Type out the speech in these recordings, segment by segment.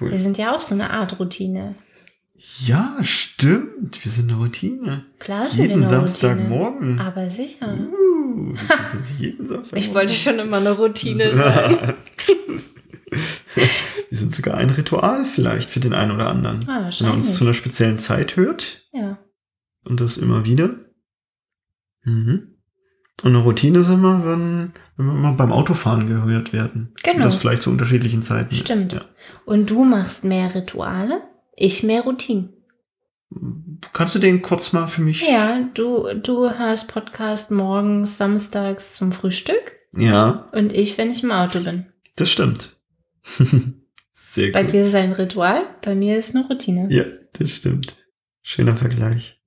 Wir cool. sind ja auch so eine Art Routine. Ja, stimmt. Wir sind eine Routine. Klar sind wir Jeden eine Samstagmorgen. Routine. Aber sicher. Uh, jeden Samstag. Ich wollte schon immer eine Routine sein. Wir sind sogar ein Ritual vielleicht für den einen oder anderen. Ah, Wenn er uns zu einer speziellen Zeit hört Ja. und das immer wieder. Mhm. Und eine Routine sind wir, wenn, wenn wir mal beim Autofahren gehört werden. Genau. Und das vielleicht zu unterschiedlichen Zeiten Stimmt. ist. Ja. Und du machst mehr Rituale, ich mehr Routinen. Kannst du den kurz mal für mich? Ja, du, du hörst Podcast morgens, samstags zum Frühstück Ja, und ich, wenn ich im Auto bin. das stimmt. Sehr Bei gut. dir ist es ein Ritual, bei mir ist eine Routine. Ja, das stimmt. Schöner Vergleich.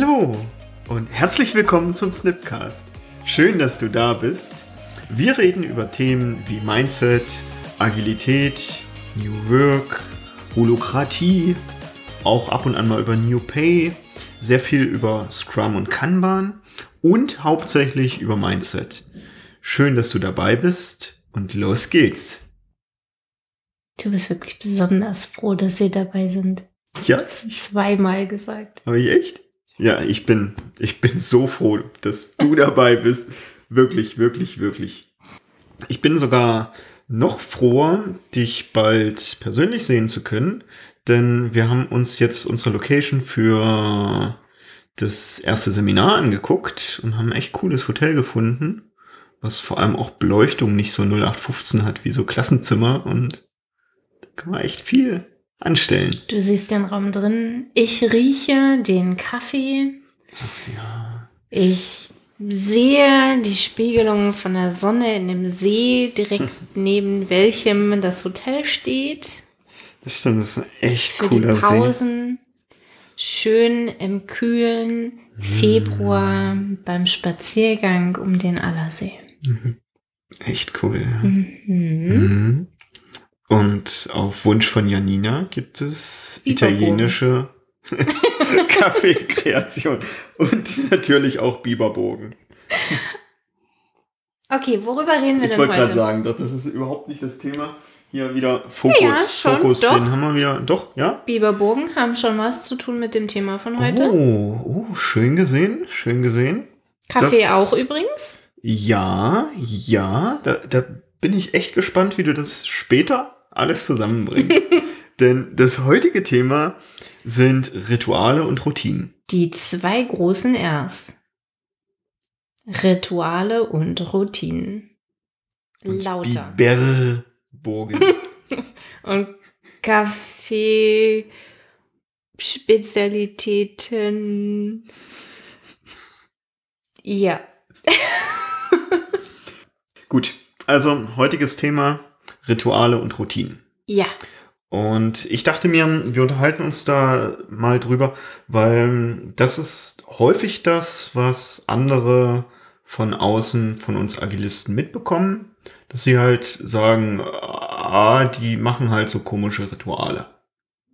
Hallo und herzlich willkommen zum Snipcast. Schön, dass du da bist. Wir reden über Themen wie Mindset, Agilität, New Work, Holokratie, auch ab und an mal über New Pay, sehr viel über Scrum und Kanban und hauptsächlich über Mindset. Schön, dass du dabei bist und los geht's. Du bist wirklich besonders froh, dass wir dabei sind. Ja, Ich zweimal gesagt. habe ich echt? Ja, ich bin, ich bin so froh, dass du dabei bist. Wirklich, wirklich, wirklich. Ich bin sogar noch froher, dich bald persönlich sehen zu können, denn wir haben uns jetzt unsere Location für das erste Seminar angeguckt und haben ein echt cooles Hotel gefunden, was vor allem auch Beleuchtung nicht so 0815 hat wie so Klassenzimmer und da kann man echt viel anstellen. Du siehst den Raum drin. Ich rieche den Kaffee. Ja, Ich sehe die Spiegelung von der Sonne in dem See, direkt neben welchem das Hotel steht. das stimmt, das ist ein echt Für cooler die See. Pausen. Schön im kühlen Februar beim Spaziergang um den Allersee. Echt cool. Ja. Mhm. Mhm. Und auf Wunsch von Janina gibt es italienische Kaffeekreation und natürlich auch Biberbogen. Okay, worüber reden wir Ich denn wollte gerade heute? sagen, doch, das ist überhaupt nicht das Thema. Hier wieder Fokus. Ja, schon, Fokus, doch. den haben wir wieder. Doch, ja? Biberbogen haben schon was zu tun mit dem Thema von heute. Oh, oh, schön gesehen, schön gesehen. Kaffee das- auch übrigens. Ja, ja, da, da bin ich echt gespannt, wie du das später alles zusammenbringst. Denn das heutige Thema sind Rituale und Routinen. Die zwei großen Rs. Rituale und Routinen. Und Lauter. Biberbogen. Und Kaffee, Spezialitäten. Ja. Gut, also heutiges Thema Rituale und Routinen. Ja. Und ich dachte mir, wir unterhalten uns da mal drüber, weil das ist häufig das, was andere von außen von uns Agilisten mitbekommen, dass sie halt sagen, ah, die machen halt so komische Rituale.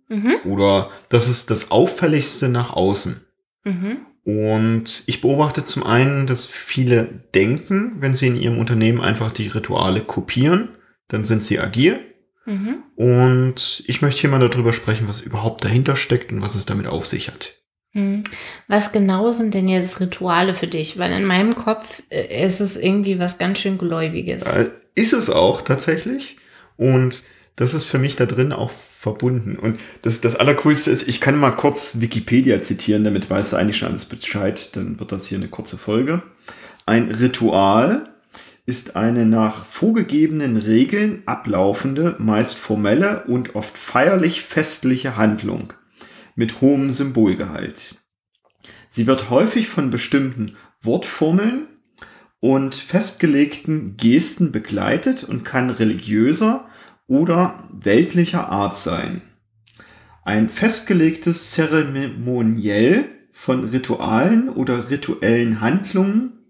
Mhm. Oder das ist das Auffälligste nach außen. Mhm. Und ich beobachte zum einen, dass viele denken, wenn sie in ihrem Unternehmen einfach die Rituale kopieren, dann sind sie agil. Mhm. Und ich möchte hier mal darüber sprechen, was überhaupt dahinter steckt und was es damit auf sich hat. Mhm. Was genau sind denn jetzt Rituale für dich? Weil in meinem Kopf äh, ist es irgendwie was ganz schön Gläubiges. Äh, ist es auch tatsächlich. Und das ist für mich da drin auch verbunden. Und das, das Allercoolste ist, ich kann mal kurz Wikipedia zitieren, damit weißt du eigentlich schon alles Bescheid. Dann wird das hier eine kurze Folge. Ein Ritual ist eine nach vorgegebenen Regeln ablaufende, meist formelle und oft feierlich festliche Handlung mit hohem Symbolgehalt. Sie wird häufig von bestimmten Wortformeln und festgelegten Gesten begleitet und kann religiöser oder weltlicher Art sein. Ein festgelegtes Zeremoniell von Ritualen oder rituellen Handlungen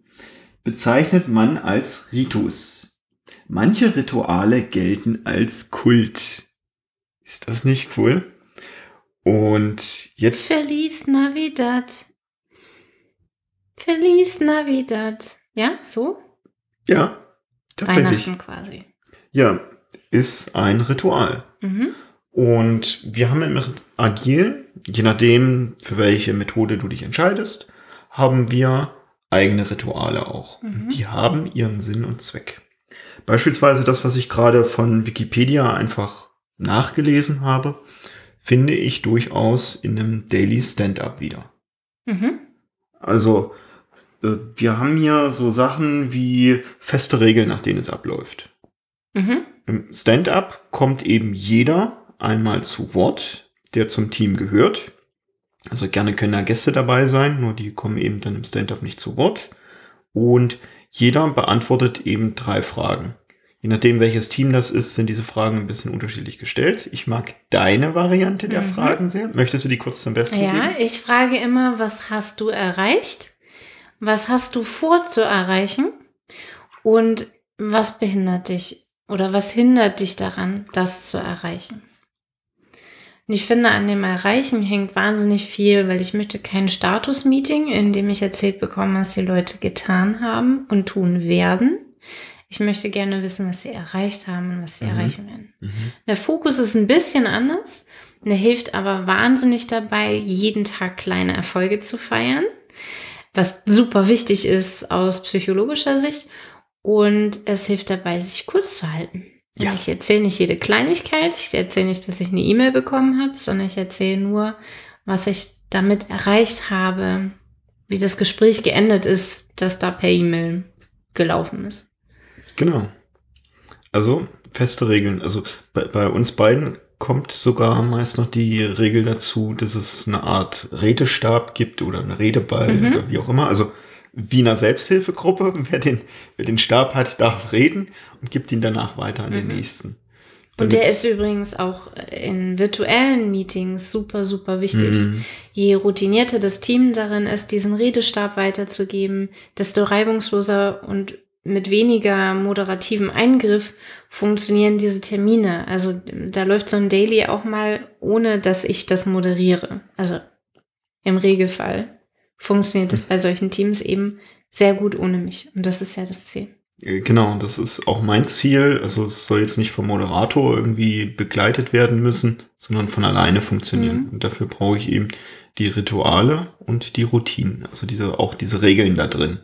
bezeichnet man als Ritus. Manche Rituale gelten als Kult. Ist das nicht cool? Und jetzt Feliz Navidad. Feliz Navidad. Ja, so? Ja, tatsächlich. Weihnachten quasi. Ja, ist ein Ritual. Mhm. Und wir haben im Agil, je nachdem, für welche Methode du dich entscheidest, haben wir eigene Rituale auch. Mhm. Die haben ihren Sinn und Zweck. Beispielsweise das, was ich gerade von Wikipedia einfach nachgelesen habe, finde ich durchaus in einem Daily Stand-up wieder. Mhm. Also, äh, wir haben hier so Sachen wie feste Regeln, nach denen es abläuft. Mhm. Im Stand-up kommt eben jeder einmal zu Wort, der zum Team gehört. Also gerne können da Gäste dabei sein, nur die kommen eben dann im Stand-up nicht zu Wort. Und jeder beantwortet eben drei Fragen. Je nachdem, welches Team das ist, sind diese Fragen ein bisschen unterschiedlich gestellt. Ich mag deine Variante der Mhm. Fragen sehr. Möchtest du die kurz zum Besten Ja, geben? ich frage immer, was hast du erreicht? Was hast du vor zu erreichen? Und was behindert dich oder was hindert dich daran, das zu erreichen? Und ich finde, an dem Erreichen hängt wahnsinnig viel, weil ich möchte kein Status-Meeting, in dem ich erzählt bekomme, was die Leute getan haben und tun werden. Ich möchte gerne wissen, was sie erreicht haben und was sie Mhm. erreichen werden. Mhm. Der Fokus ist ein bisschen anders. Der hilft aber wahnsinnig dabei, jeden Tag kleine Erfolge zu feiern, was super wichtig ist aus psychologischer Sicht. Und es hilft dabei, sich kurz zu halten. Ja. Ich erzähle nicht jede Kleinigkeit. Ich erzähle nicht, dass ich eine E-Mail bekommen habe, sondern ich erzähle nur, was ich damit erreicht habe, wie das Gespräch geendet ist, das da per E-Mail gelaufen ist. Genau. Also feste Regeln. Also bei, bei uns beiden kommt sogar meist noch die Regel dazu, dass es eine Art Redestab gibt oder eine Redeball Mhm. oder wie auch immer. Also Wiener Selbsthilfegruppe. Wer den, wer den Stab hat, darf reden und gibt ihn danach weiter an den Mhm. nächsten. Und der ist übrigens auch in virtuellen Meetings super, super wichtig. Mhm. Je routinierter das Team darin ist, diesen Redestab weiterzugeben, desto reibungsloser und mit weniger moderativem Eingriff funktionieren diese Termine. Also da läuft so ein Daily auch mal, ohne dass ich das moderiere. Also im Regelfall funktioniert das bei solchen Teams eben sehr gut ohne mich. Und das ist ja das Ziel. Äh, Genau, das ist auch mein Ziel. Also es soll jetzt nicht vom Moderator irgendwie begleitet werden müssen, sondern von alleine funktionieren. Mhm. Und dafür brauche ich eben die Rituale und die Routinen. Also diese, auch diese Regeln da drin.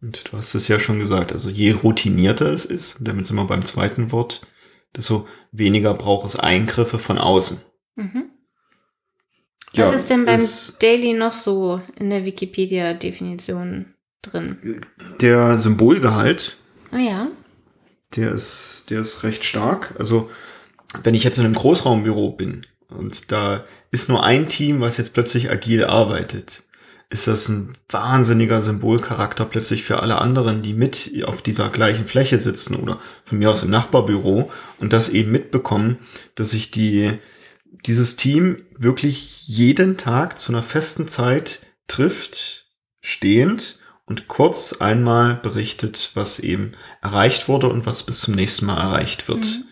Und du hast es ja schon gesagt, also je routinierter es ist, und damit sind wir beim zweiten Wort, desto weniger braucht es Eingriffe von außen. Mhm. Was Ja, ist denn beim es- Daily noch so in der Wikipedia-Definition drin? Der Symbolgehalt Oh ja. der ist, der ist recht stark. Also, wenn ich jetzt in einem Großraumbüro bin und da ist nur ein Team, was jetzt plötzlich agil arbeitet, ist das ein wahnsinniger Symbolcharakter plötzlich für alle anderen, die mit auf dieser gleichen Fläche sitzen oder von mir aus im Nachbarbüro und das eben mitbekommen, dass sich die, dieses Team wirklich jeden Tag zu einer festen Zeit trifft, stehend und kurz einmal berichtet, was eben erreicht wurde und was bis zum nächsten Mal erreicht wird. Mhm.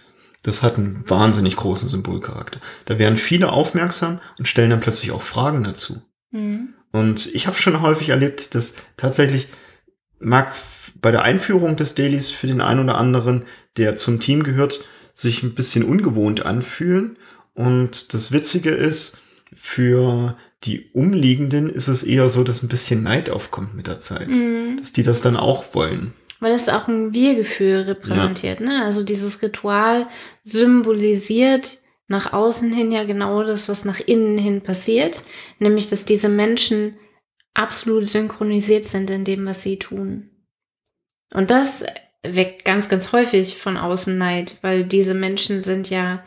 Das hat einen wahnsinnig großen Symbolcharakter. Da werden viele aufmerksam und stellen dann plötzlich auch Fragen dazu. Mhm. Und ich habe schon häufig erlebt, dass tatsächlich mag bei der Einführung des Dailies für den einen oder anderen, der zum Team gehört, sich ein bisschen ungewohnt anfühlen. Und das Witzige ist, für die Umliegenden ist es eher so, dass ein bisschen Neid aufkommt mit der Zeit. Mhm. Dass die das dann auch wollen. Weil es auch ein Wir-Gefühl repräsentiert. Ne? Also dieses Ritual symbolisiert nach außen hin ja genau das, was nach innen hin passiert. Nämlich, dass diese Menschen absolut synchronisiert sind in dem, was sie tun. Und das weckt ganz, ganz häufig von außen Neid, weil diese Menschen sind ja,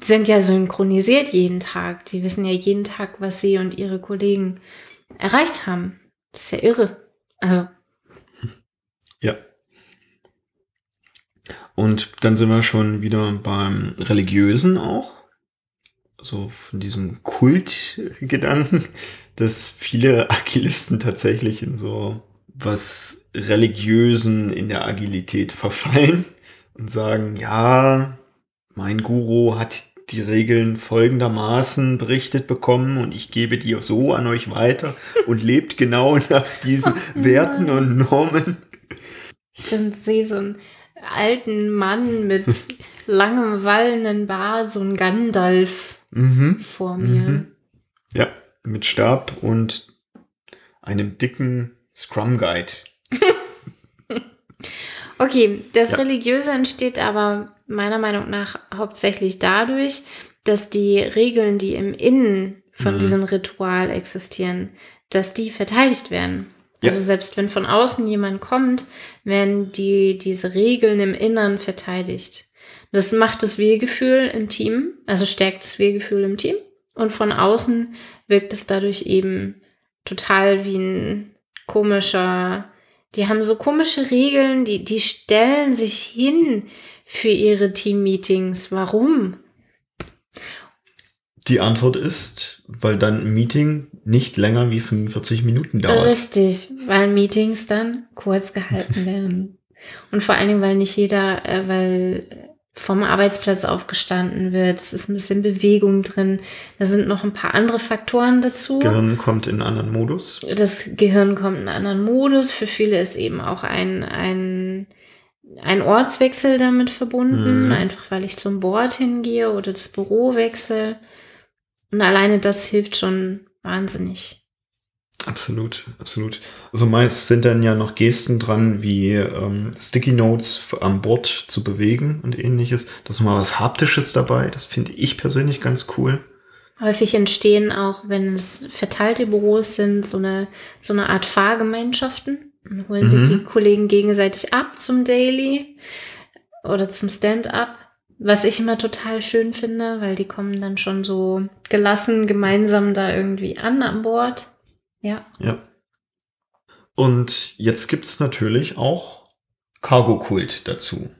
sind ja synchronisiert jeden Tag. Die wissen ja jeden Tag, was sie und ihre Kollegen erreicht haben. Das ist ja irre. Also, Ja. Und dann sind wir schon wieder beim Religiösen auch. Also von diesem Kultgedanken, dass viele Agilisten tatsächlich in so was Religiösen in der Agilität verfallen und sagen, ja, mein Guru hat die Regeln folgendermaßen berichtet bekommen und ich gebe die so an euch weiter und lebt genau nach diesen Werten und Normen. Ich sehe so einen alten Mann mit langem wallenden Bart, so ein Gandalf Mhm. vor mir. Mhm. Ja, mit Stab und einem dicken Scrum Guide. Okay, das Ja. Religiöse entsteht aber meiner Meinung nach hauptsächlich dadurch, dass die Regeln, die im Innen von Mhm. diesem Ritual existieren, dass die verteidigt werden. Ja. Also selbst wenn von außen jemand kommt, werden die, diese Regeln im Innern verteidigt. Das macht das Wir-Gefühl im Team, also stärkt das Wir-Gefühl im Team. Und von außen wirkt es dadurch eben total wie ein komischer, die haben so komische Regeln, die, die stellen sich hin für ihre Team-Meetings. Warum? Die Antwort ist, weil dann ein Meeting nicht länger wie 45 Minuten dauert. Richtig, weil Meetings dann kurz gehalten werden. Und vor allen Dingen, weil nicht jeder, äh, weil vom Arbeitsplatz aufgestanden wird. Es ist ein bisschen Bewegung drin. Da sind noch ein paar andere Faktoren dazu. Gehirn kommt in einen anderen Modus. das Gehirn kommt in einen anderen Modus. Für viele ist eben auch ein, ein, ein Ortswechsel damit verbunden, Mhm. einfach weil ich zum Board hingehe oder das Büro wechsle. Und alleine das hilft schon wahnsinnig. Absolut, absolut. Also meist sind dann ja noch Gesten dran, wie ähm, Sticky Notes am Board zu bewegen und ähnliches. Da ist mal was Haptisches dabei. Das finde ich persönlich ganz cool. Häufig entstehen auch, wenn es verteilte Büros sind, so eine, so eine Art Fahrgemeinschaften. Dann holen sich Mhm. die Kollegen gegenseitig ab zum Daily oder zum Stand-up. Was ich immer total schön finde, weil die kommen dann schon so gelassen gemeinsam da irgendwie an an Bord. Ja. Ja. Und jetzt gibt's natürlich auch Cargo-Kult dazu.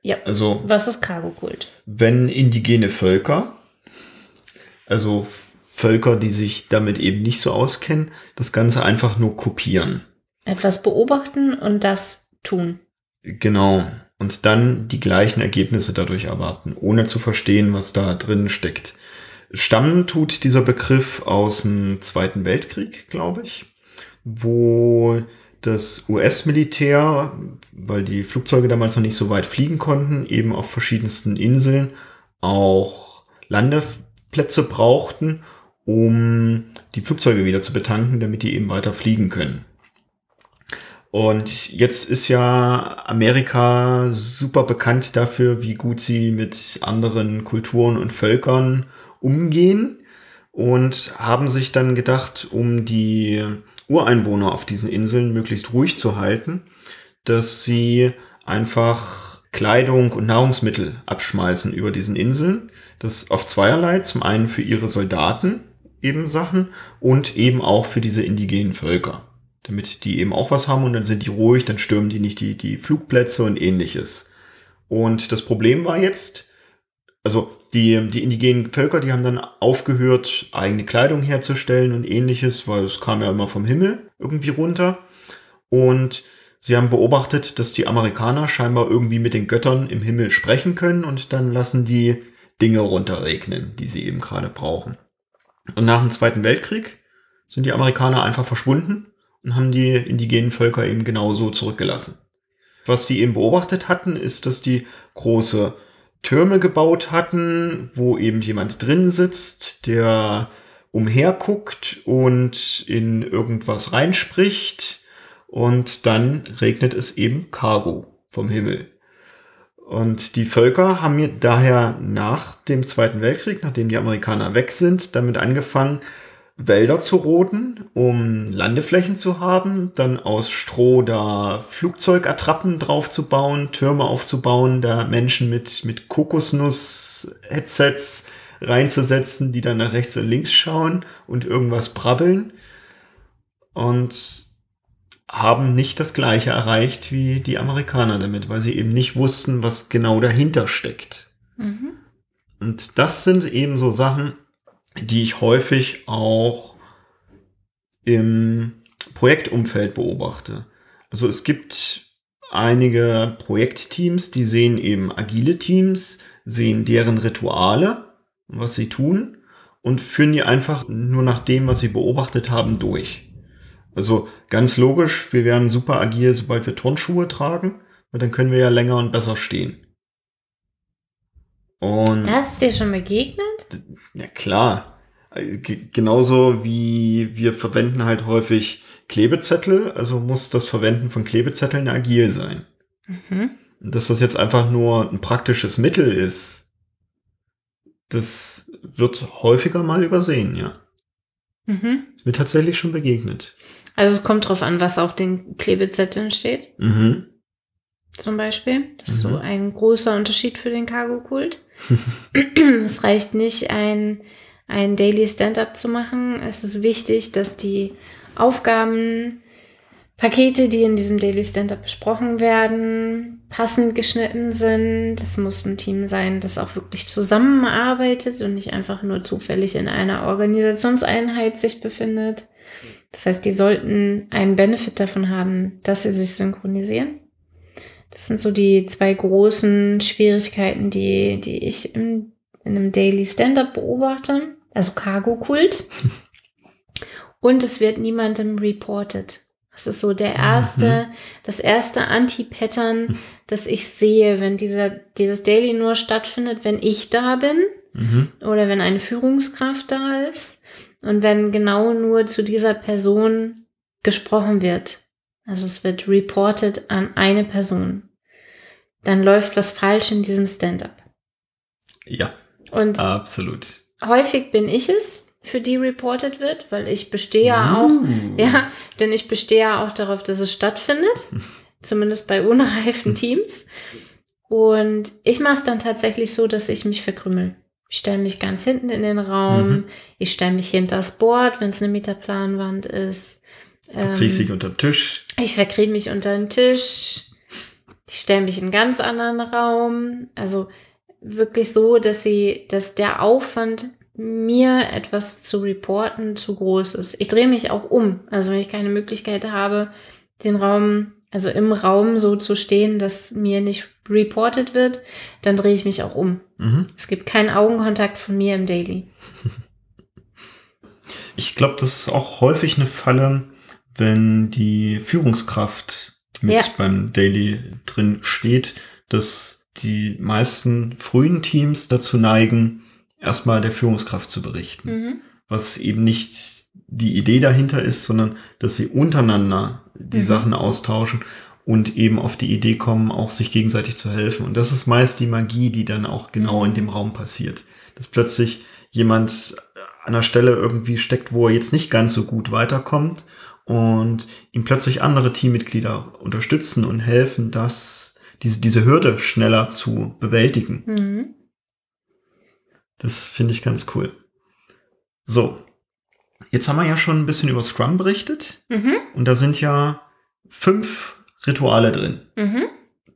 Ja. Also Was ist Cargo-Kult? wenn indigene Völker, also Völker, die sich damit eben nicht so auskennen, das Ganze einfach nur kopieren. Etwas beobachten und das tun. Genau. Und dann die gleichen Ergebnisse dadurch erwarten, ohne zu verstehen, was da drin steckt. Stammen tut dieser Begriff aus dem Zweiten Weltkrieg, glaube ich, wo das US-Militär, weil die Flugzeuge damals noch nicht so weit fliegen konnten, eben auf verschiedensten Inseln auch Landeplätze brauchten, um die Flugzeuge wieder zu betanken, damit die eben weiter fliegen können. Und jetzt ist ja Amerika super bekannt dafür, wie gut sie mit anderen Kulturen und Völkern umgehen und haben sich dann gedacht, um die Ureinwohner auf diesen Inseln möglichst ruhig zu halten, dass sie einfach Kleidung und Nahrungsmittel abschmeißen über diesen Inseln. Das auf zweierlei. Zum einen für ihre Soldaten eben Sachen und eben auch für diese indigenen Völker damit die eben auch was haben und dann sind die ruhig, dann stürmen die nicht die, die Flugplätze und ähnliches. Und das Problem war jetzt, also die, die indigenen Völker, die haben dann aufgehört, eigene Kleidung herzustellen und ähnliches, weil es kam ja immer vom Himmel irgendwie runter. Und sie haben beobachtet, dass die Amerikaner scheinbar irgendwie mit den Göttern im Himmel sprechen können und dann lassen die Dinge runterregnen, die sie eben gerade brauchen. Und nach dem Zweiten Weltkrieg sind die Amerikaner einfach verschwunden und haben die indigenen Völker eben genauso zurückgelassen. Was die eben beobachtet hatten, ist, dass die große Türme gebaut hatten, wo eben jemand drin sitzt, der umherguckt und in irgendwas reinspricht und dann regnet es eben Cargo vom Himmel. Und die Völker haben daher nach dem Zweiten Weltkrieg, nachdem die Amerikaner weg sind, damit angefangen, Wälder zu roden, um Landeflächen zu haben, dann aus Stroh da Flugzeugattrappen drauf zu bauen, Türme aufzubauen, da Menschen mit, mit Kokosnuss-Headsets reinzusetzen, die dann nach rechts und links schauen und irgendwas brabbeln und haben nicht das gleiche erreicht wie die Amerikaner damit, weil sie eben nicht wussten, was genau dahinter steckt. Mhm. Und das sind eben so Sachen, die ich häufig auch im Projektumfeld beobachte. Also es gibt einige Projektteams, die sehen eben agile Teams, sehen deren Rituale, was sie tun und führen die einfach nur nach dem, was sie beobachtet haben, durch. Also ganz logisch, wir werden super agil, sobald wir Turnschuhe tragen, weil dann können wir ja länger und besser stehen. Und das ist dir schon begegnet? Ja klar. Äh, genauso wie wir verwenden halt häufig Klebezettel, also muss das Verwenden von Klebezetteln agil sein. Mhm. Dass das jetzt einfach nur ein praktisches Mittel ist, das wird häufiger mal übersehen, ja. Mhm. Ist mir tatsächlich schon begegnet. Also es kommt drauf an, was auf den Klebezetteln steht. Mhm. Zum Beispiel. Das ist mhm. so ein großer Unterschied für den Cargo-Kult. es reicht nicht, ein, ein Daily Stand-up zu machen. Es ist wichtig, dass die Aufgaben, Pakete, die in diesem Daily Stand-up besprochen werden, passend geschnitten sind. Es muss ein Team sein, das auch wirklich zusammenarbeitet und nicht einfach nur zufällig in einer Organisationseinheit sich befindet. Das heißt, die sollten einen Benefit davon haben, dass sie sich synchronisieren. Das sind so die zwei großen Schwierigkeiten, die, die ich im, in einem Daily Stand-up beobachte. Also Cargo-Kult. Und es wird niemandem reported. Das ist so der erste, mhm. das erste Anti-Pattern, das ich sehe, wenn dieser, dieses Daily nur stattfindet, wenn ich da bin mhm. oder wenn eine Führungskraft da ist und wenn genau nur zu dieser Person gesprochen wird. Also es wird reported an eine Person. Dann läuft was falsch in diesem Stand-up. Ja. Und absolut. Häufig bin ich es, für die reported wird, weil ich bestehe ja auch, uh. ja, denn ich bestehe ja auch darauf, dass es stattfindet, zumindest bei unreifen Teams. Und ich mache es dann tatsächlich so, dass ich mich verkrümmel. Ich stelle mich ganz hinten in den Raum, mhm. ich stelle mich hinter das Board, wenn es eine Metaplanwand ist. Du kriegst dich unter den Tisch. Ich verkriege mich unter den Tisch. Ich stelle mich in einen ganz anderen Raum. Also wirklich so, dass sie, dass der Aufwand mir etwas zu reporten zu groß ist. Ich drehe mich auch um. Also wenn ich keine Möglichkeit habe, den Raum, also im Raum so zu stehen, dass mir nicht reported wird, dann drehe ich mich auch um. Mhm. Es gibt keinen Augenkontakt von mir im Daily. Ich glaube, das ist auch häufig eine Falle, wenn die Führungskraft mit ja. beim Daily drin steht, dass die meisten frühen Teams dazu neigen, erstmal der Führungskraft zu berichten. Mhm. Was eben nicht die Idee dahinter ist, sondern dass sie untereinander die mhm. Sachen austauschen und eben auf die Idee kommen, auch sich gegenseitig zu helfen. Und das ist meist die Magie, die dann auch genau mhm. in dem Raum passiert. Dass plötzlich jemand an der Stelle irgendwie steckt, wo er jetzt nicht ganz so gut weiterkommt und ihm plötzlich andere Teammitglieder unterstützen und helfen, dass diese, diese Hürde schneller zu bewältigen. Mhm. Das finde ich ganz cool. So, jetzt haben wir ja schon ein bisschen über Scrum berichtet. Mhm. Und da sind ja fünf Rituale drin. Mhm.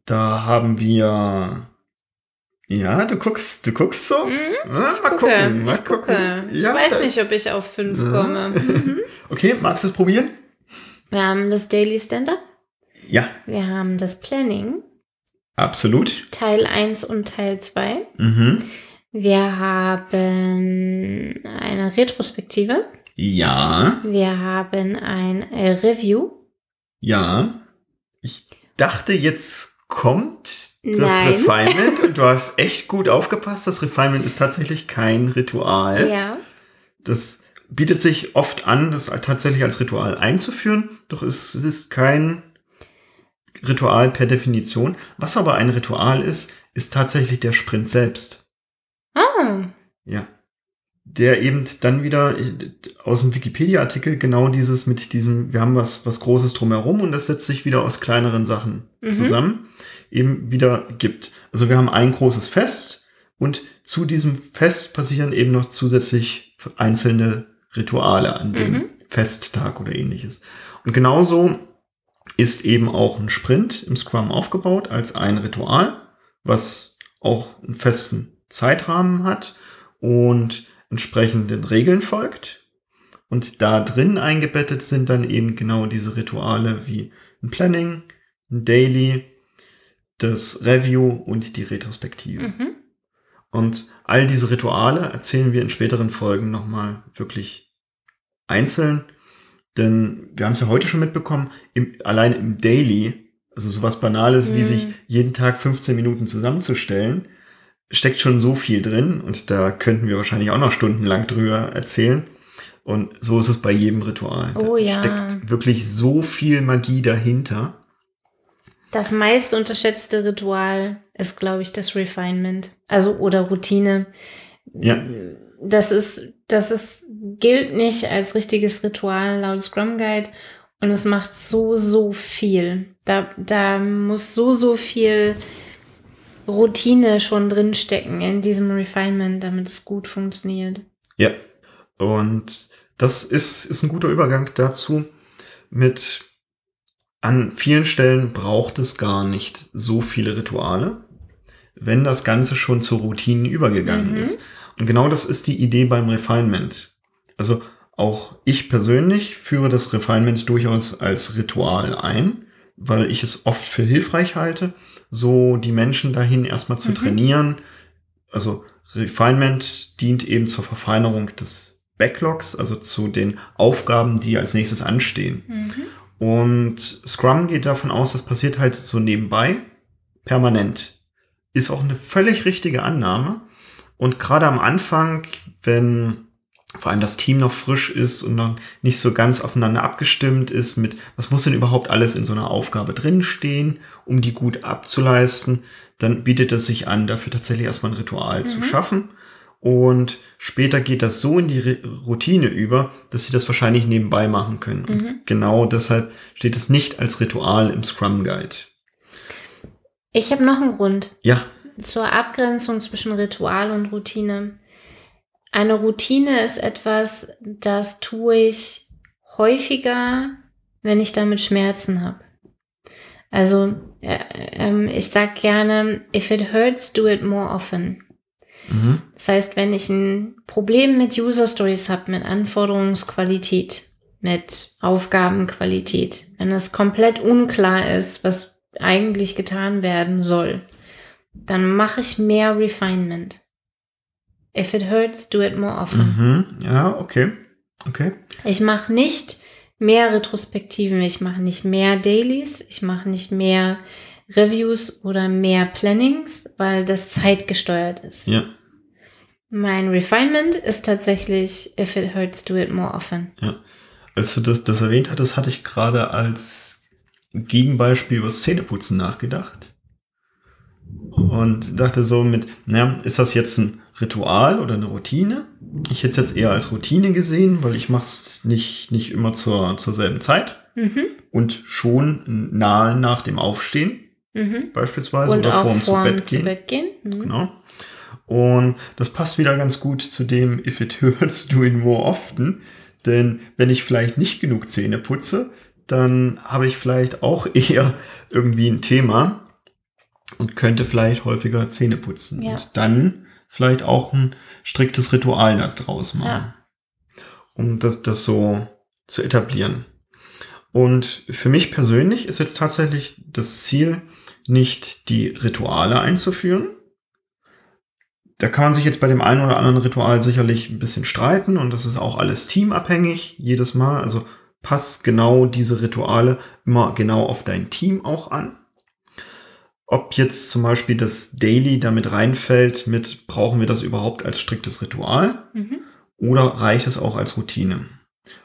Da haben wir. Ja, du guckst, du guckst so. Mhm, ja, mal gucke, gucken, mal ich gucken. Gucke. Ja, ich weiß nicht, ob ich auf fünf komme. Mhm. Okay, magst du es probieren? Wir haben das Daily Stand-Up. Ja. Wir haben das Planning. Absolut. Teil 1 und Teil 2. Mhm. Wir haben eine Retrospektive. Ja. Wir haben ein Review. Ja. Ich dachte, jetzt kommt das Nein. Refinement und du hast echt gut aufgepasst. Das Refinement ist tatsächlich kein Ritual. Ja. Das bietet sich oft an, das tatsächlich als Ritual einzuführen, doch es ist kein Ritual per Definition. Was aber ein Ritual ist, ist tatsächlich der Sprint selbst. Ah. Ja. Der eben dann wieder aus dem Wikipedia-Artikel genau dieses mit diesem, wir haben was, was Großes drumherum und das setzt sich wieder aus kleineren Sachen mhm. zusammen, eben wieder gibt. Also wir haben ein großes Fest und zu diesem Fest passieren eben noch zusätzlich einzelne Rituale an dem mhm. Festtag oder ähnliches. Und genauso ist eben auch ein Sprint im Scrum aufgebaut als ein Ritual, was auch einen festen Zeitrahmen hat und entsprechenden Regeln folgt. Und da drin eingebettet sind dann eben genau diese Rituale wie ein Planning, ein Daily, das Review und die Retrospektive. Mhm. Und all diese Rituale erzählen wir in späteren Folgen nochmal wirklich einzeln. Denn wir haben es ja heute schon mitbekommen, im, allein im Daily, also sowas Banales wie Mhm. sich jeden Tag 15 Minuten zusammenzustellen, steckt schon so viel drin und da könnten wir wahrscheinlich auch noch stundenlang drüber erzählen. Und so ist es bei jedem Ritual. Oh da ja. steckt wirklich so viel Magie dahinter. Das meist unterschätzte Ritual ist, glaube ich, das Refinement. Also oder Routine. Ja. Das ist, das ist, gilt nicht als richtiges Ritual laut Scrum Guide und es macht so, so viel. Da, da muss so, so viel Routine schon drinstecken in diesem Refinement, damit es gut funktioniert. Ja. Und das ist, ist ein guter Übergang dazu. Mit an vielen Stellen braucht es gar nicht so viele Rituale, wenn das Ganze schon zur Routine übergegangen Mhm. ist. Und genau das ist die Idee beim Refinement. Also auch ich persönlich führe das Refinement durchaus als Ritual ein, weil ich es oft für hilfreich halte, so die Menschen dahin erstmal zu Mhm. trainieren. Also Refinement dient eben zur Verfeinerung des Backlogs, also zu den Aufgaben, die als nächstes anstehen. Mhm. Und Scrum geht davon aus, das passiert halt so nebenbei, permanent. Ist auch eine völlig richtige Annahme. Und gerade am Anfang, wenn vor allem das Team noch frisch ist und noch nicht so ganz aufeinander abgestimmt ist mit, was muss denn überhaupt alles in so einer Aufgabe drinstehen, um die gut abzuleisten, dann bietet es sich an, dafür tatsächlich erstmal ein Ritual zu Mhm. schaffen. Und später geht das so in die Re- Routine über, dass sie das wahrscheinlich nebenbei machen können. Und Mhm. genau deshalb steht es nicht als Ritual im Scrum Guide. Ich habe noch einen Grund. Ja, zur Abgrenzung zwischen Ritual und Routine. Eine Routine ist etwas, das tue ich häufiger, wenn ich damit Schmerzen habe. Also äh, ähm, ich sage gerne, if it hurts, do it more often. mhm. Das heißt, wenn ich ein Problem mit User Stories habe, mit Anforderungsqualität, mit Aufgabenqualität, wenn es komplett unklar ist, was eigentlich getan werden soll, dann mache ich mehr Refinement. If it hurts, do it more often. Mhm. ja, okay, okay, Ich mache nicht mehr Retrospektiven, ich mache nicht mehr Dailies, ich mache nicht mehr Reviews oder mehr Plannings, weil das zeitgesteuert ist. ja, Mein Refinement ist tatsächlich, if it hurts, do it more often. ja. Als du das, das erwähnt hattest, hatte ich gerade als Gegenbeispiel über Zähneputzen nachgedacht. Und dachte so mit, naja, ist das jetzt ein Ritual oder eine Routine? Ich hätte es jetzt eher als Routine gesehen, weil ich mache es nicht, nicht immer zur, zur selben Zeit Mhm, und schon nahe nach dem Aufstehen mhm. beispielsweise Und oder vor dem vorm zu Bett gehen. Zu Bett gehen. Mhm. Genau. Und das passt wieder ganz gut zu dem If it hurts, do it more often. Denn wenn ich vielleicht nicht genug Zähne putze, dann habe ich vielleicht auch eher irgendwie ein Thema und könnte vielleicht häufiger Zähne putzen. Ja. Und dann vielleicht auch ein striktes Ritual daraus machen. Ja. Um das, das so zu etablieren. Und für mich persönlich ist jetzt tatsächlich das Ziel, nicht die Rituale einzuführen. Da kann man sich jetzt bei dem einen oder anderen Ritual sicherlich ein bisschen streiten und das ist auch alles teamabhängig jedes Mal. Also passt genau diese Rituale immer genau auf dein Team auch an. Ob jetzt zum Beispiel das Daily damit reinfällt mit, brauchen wir das überhaupt als striktes Ritual? Mhm. oder reicht es auch als Routine?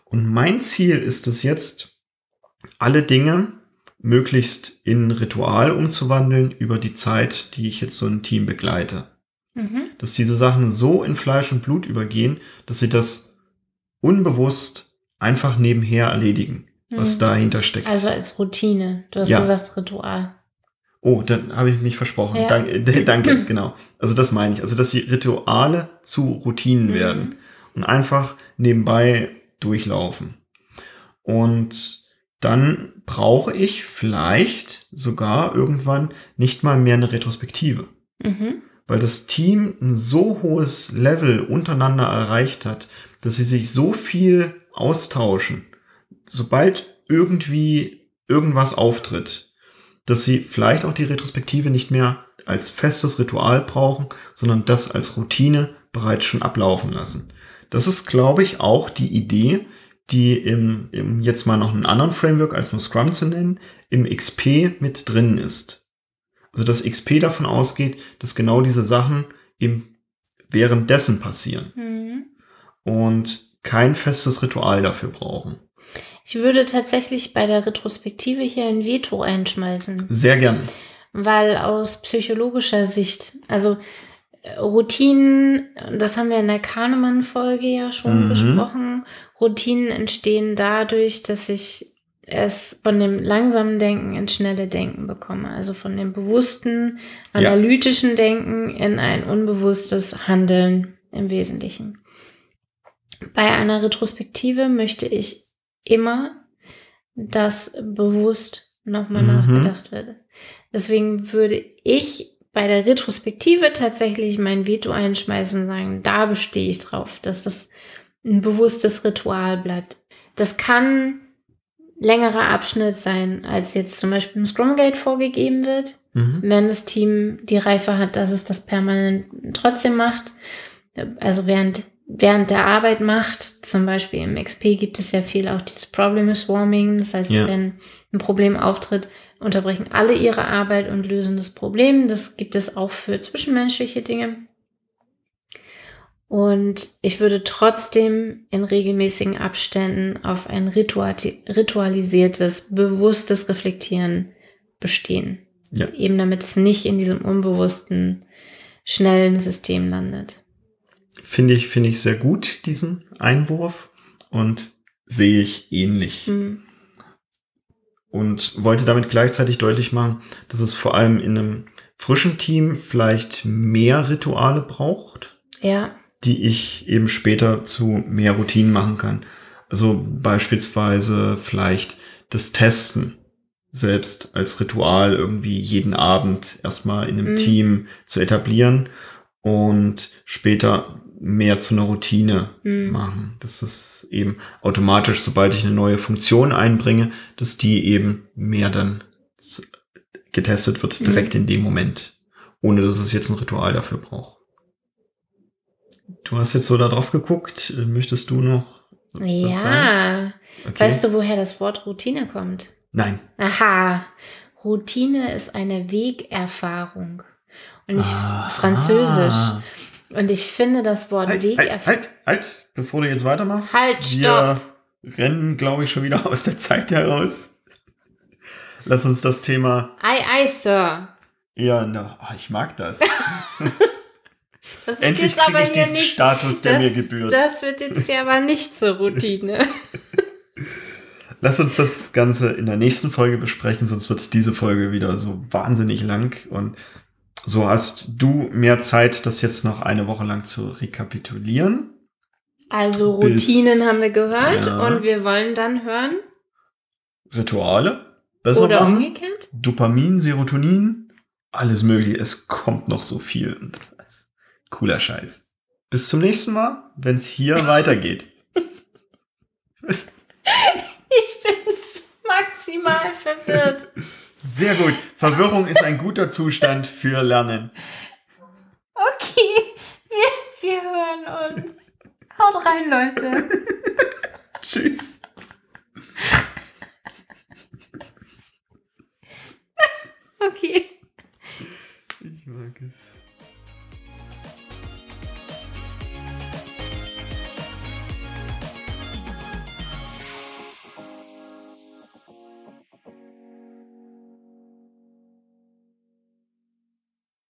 Und mein Ziel ist es jetzt, alle Dinge möglichst in Ritual umzuwandeln über die Zeit, die ich jetzt so ein Team begleite. Mhm. Dass diese Sachen so in Fleisch und Blut übergehen, dass sie das unbewusst einfach nebenher erledigen, was Mhm. dahinter steckt. Also als Routine. Du hast Ja. gesagt Ritual. Oh, dann habe ich mich versprochen. Ja. Danke, äh, danke, genau. Also das meine ich. Also, dass die Rituale zu Routinen Mhm. werden und einfach nebenbei durchlaufen. Und dann brauche ich vielleicht sogar irgendwann nicht mal mehr eine Retrospektive. Mhm. Weil das Team ein so hohes Level untereinander erreicht hat, dass sie sich so viel austauschen. Sobald irgendwie irgendwas auftritt, dass sie vielleicht auch die Retrospektive nicht mehr als festes Ritual brauchen, sondern das als Routine bereits schon ablaufen lassen. Das ist, glaube ich, auch die Idee, die im, im jetzt mal noch einen anderen Framework als nur Scrum zu nennen, im XP mit drin ist. Also dass XP davon ausgeht, dass genau diese Sachen eben währenddessen passieren Mhm. und kein festes Ritual dafür brauchen. Ich würde tatsächlich bei der Retrospektive hier ein Veto einschmeißen, Sehr gern. weil aus psychologischer Sicht, also äh, Routinen, das haben wir in der Kahnemann-Folge ja schon Mhm. besprochen, Routinen entstehen dadurch, dass ich es von dem langsamen Denken ins schnelle Denken bekomme, also von dem bewussten, Ja. analytischen Denken in ein unbewusstes Handeln im Wesentlichen. Bei einer Retrospektive möchte ich immer, dass bewusst nochmal Mhm. nachgedacht wird. Deswegen würde ich bei der Retrospektive tatsächlich mein Veto einschmeißen und sagen, da bestehe ich drauf, dass das ein bewusstes Ritual bleibt. Das kann längerer Abschnitt sein, als jetzt zum Beispiel im Scrum Guide vorgegeben wird Mhm. wenn das Team die Reife hat, dass es das permanent trotzdem macht. Also während, während der Arbeit macht, zum Beispiel im XP gibt es ja viel auch dieses Problem Swarming. Das heißt, Ja. wenn ein Problem auftritt, unterbrechen alle ihre Arbeit und lösen das Problem. Das gibt es auch für zwischenmenschliche Dinge. Und ich würde trotzdem in regelmäßigen Abständen auf ein ritualisiertes, bewusstes Reflektieren bestehen. Ja. Eben damit es nicht in diesem unbewussten, schnellen System landet. Finde ich, finde ich sehr gut, diesen Einwurf und sehe ich ähnlich. Hm. Und wollte damit gleichzeitig deutlich machen, dass es vor allem in einem frischen Team vielleicht mehr Rituale braucht, Ja, die ich eben später zu mehr Routinen machen kann. Also beispielsweise vielleicht das Testen selbst als Ritual irgendwie jeden Abend erstmal in einem Mhm. Team zu etablieren und später mehr zu einer Routine hm. machen. Das ist eben automatisch, sobald ich eine neue Funktion einbringe, dass die eben mehr dann getestet wird, Mhm. direkt in dem Moment, ohne dass es jetzt ein Ritual dafür braucht. Du hast jetzt so da drauf geguckt. Möchtest du noch ja. Okay. Weißt du, woher das Wort Routine kommt? Nein. Aha. Routine ist eine Wegerfahrung. Und ich Ah. Französisch. Und ich finde das Wort Halt, Wegerfahrung. halt, halt, halt, bevor du jetzt weitermachst. Halt, Wir rennen, glaube ich, schon wieder aus der Zeit heraus. Lass uns das Thema Ei, ei, Sir. Ja, na, ah, ich mag das. Das wird Endlich jetzt aber kriege ich hier diesen nicht. Status, der das, mir gebührt. Das wird jetzt hier aber nicht zur Routine. Lass uns das Ganze in der nächsten Folge besprechen, sonst wird diese Folge wieder so wahnsinnig lang. Und so hast du mehr Zeit, das jetzt noch eine Woche lang zu rekapitulieren. Also Bis- Routinen haben wir gehört Ja. und wir wollen dann hören. Rituale besser Oder machen. umgekehrt. Dopamin, Serotonin, alles mögliche. Es kommt noch so viel. Und das ist cooler Scheiß. Bis zum nächsten Mal, wenn es hier weitergeht. Bis- Ich bin maximal verwirrt. Sehr gut. Verwirrung ist ein guter Zustand für Lernen. Okay, wir, wir hören uns. Haut rein, Leute. Tschüss. Okay. Ich mag es.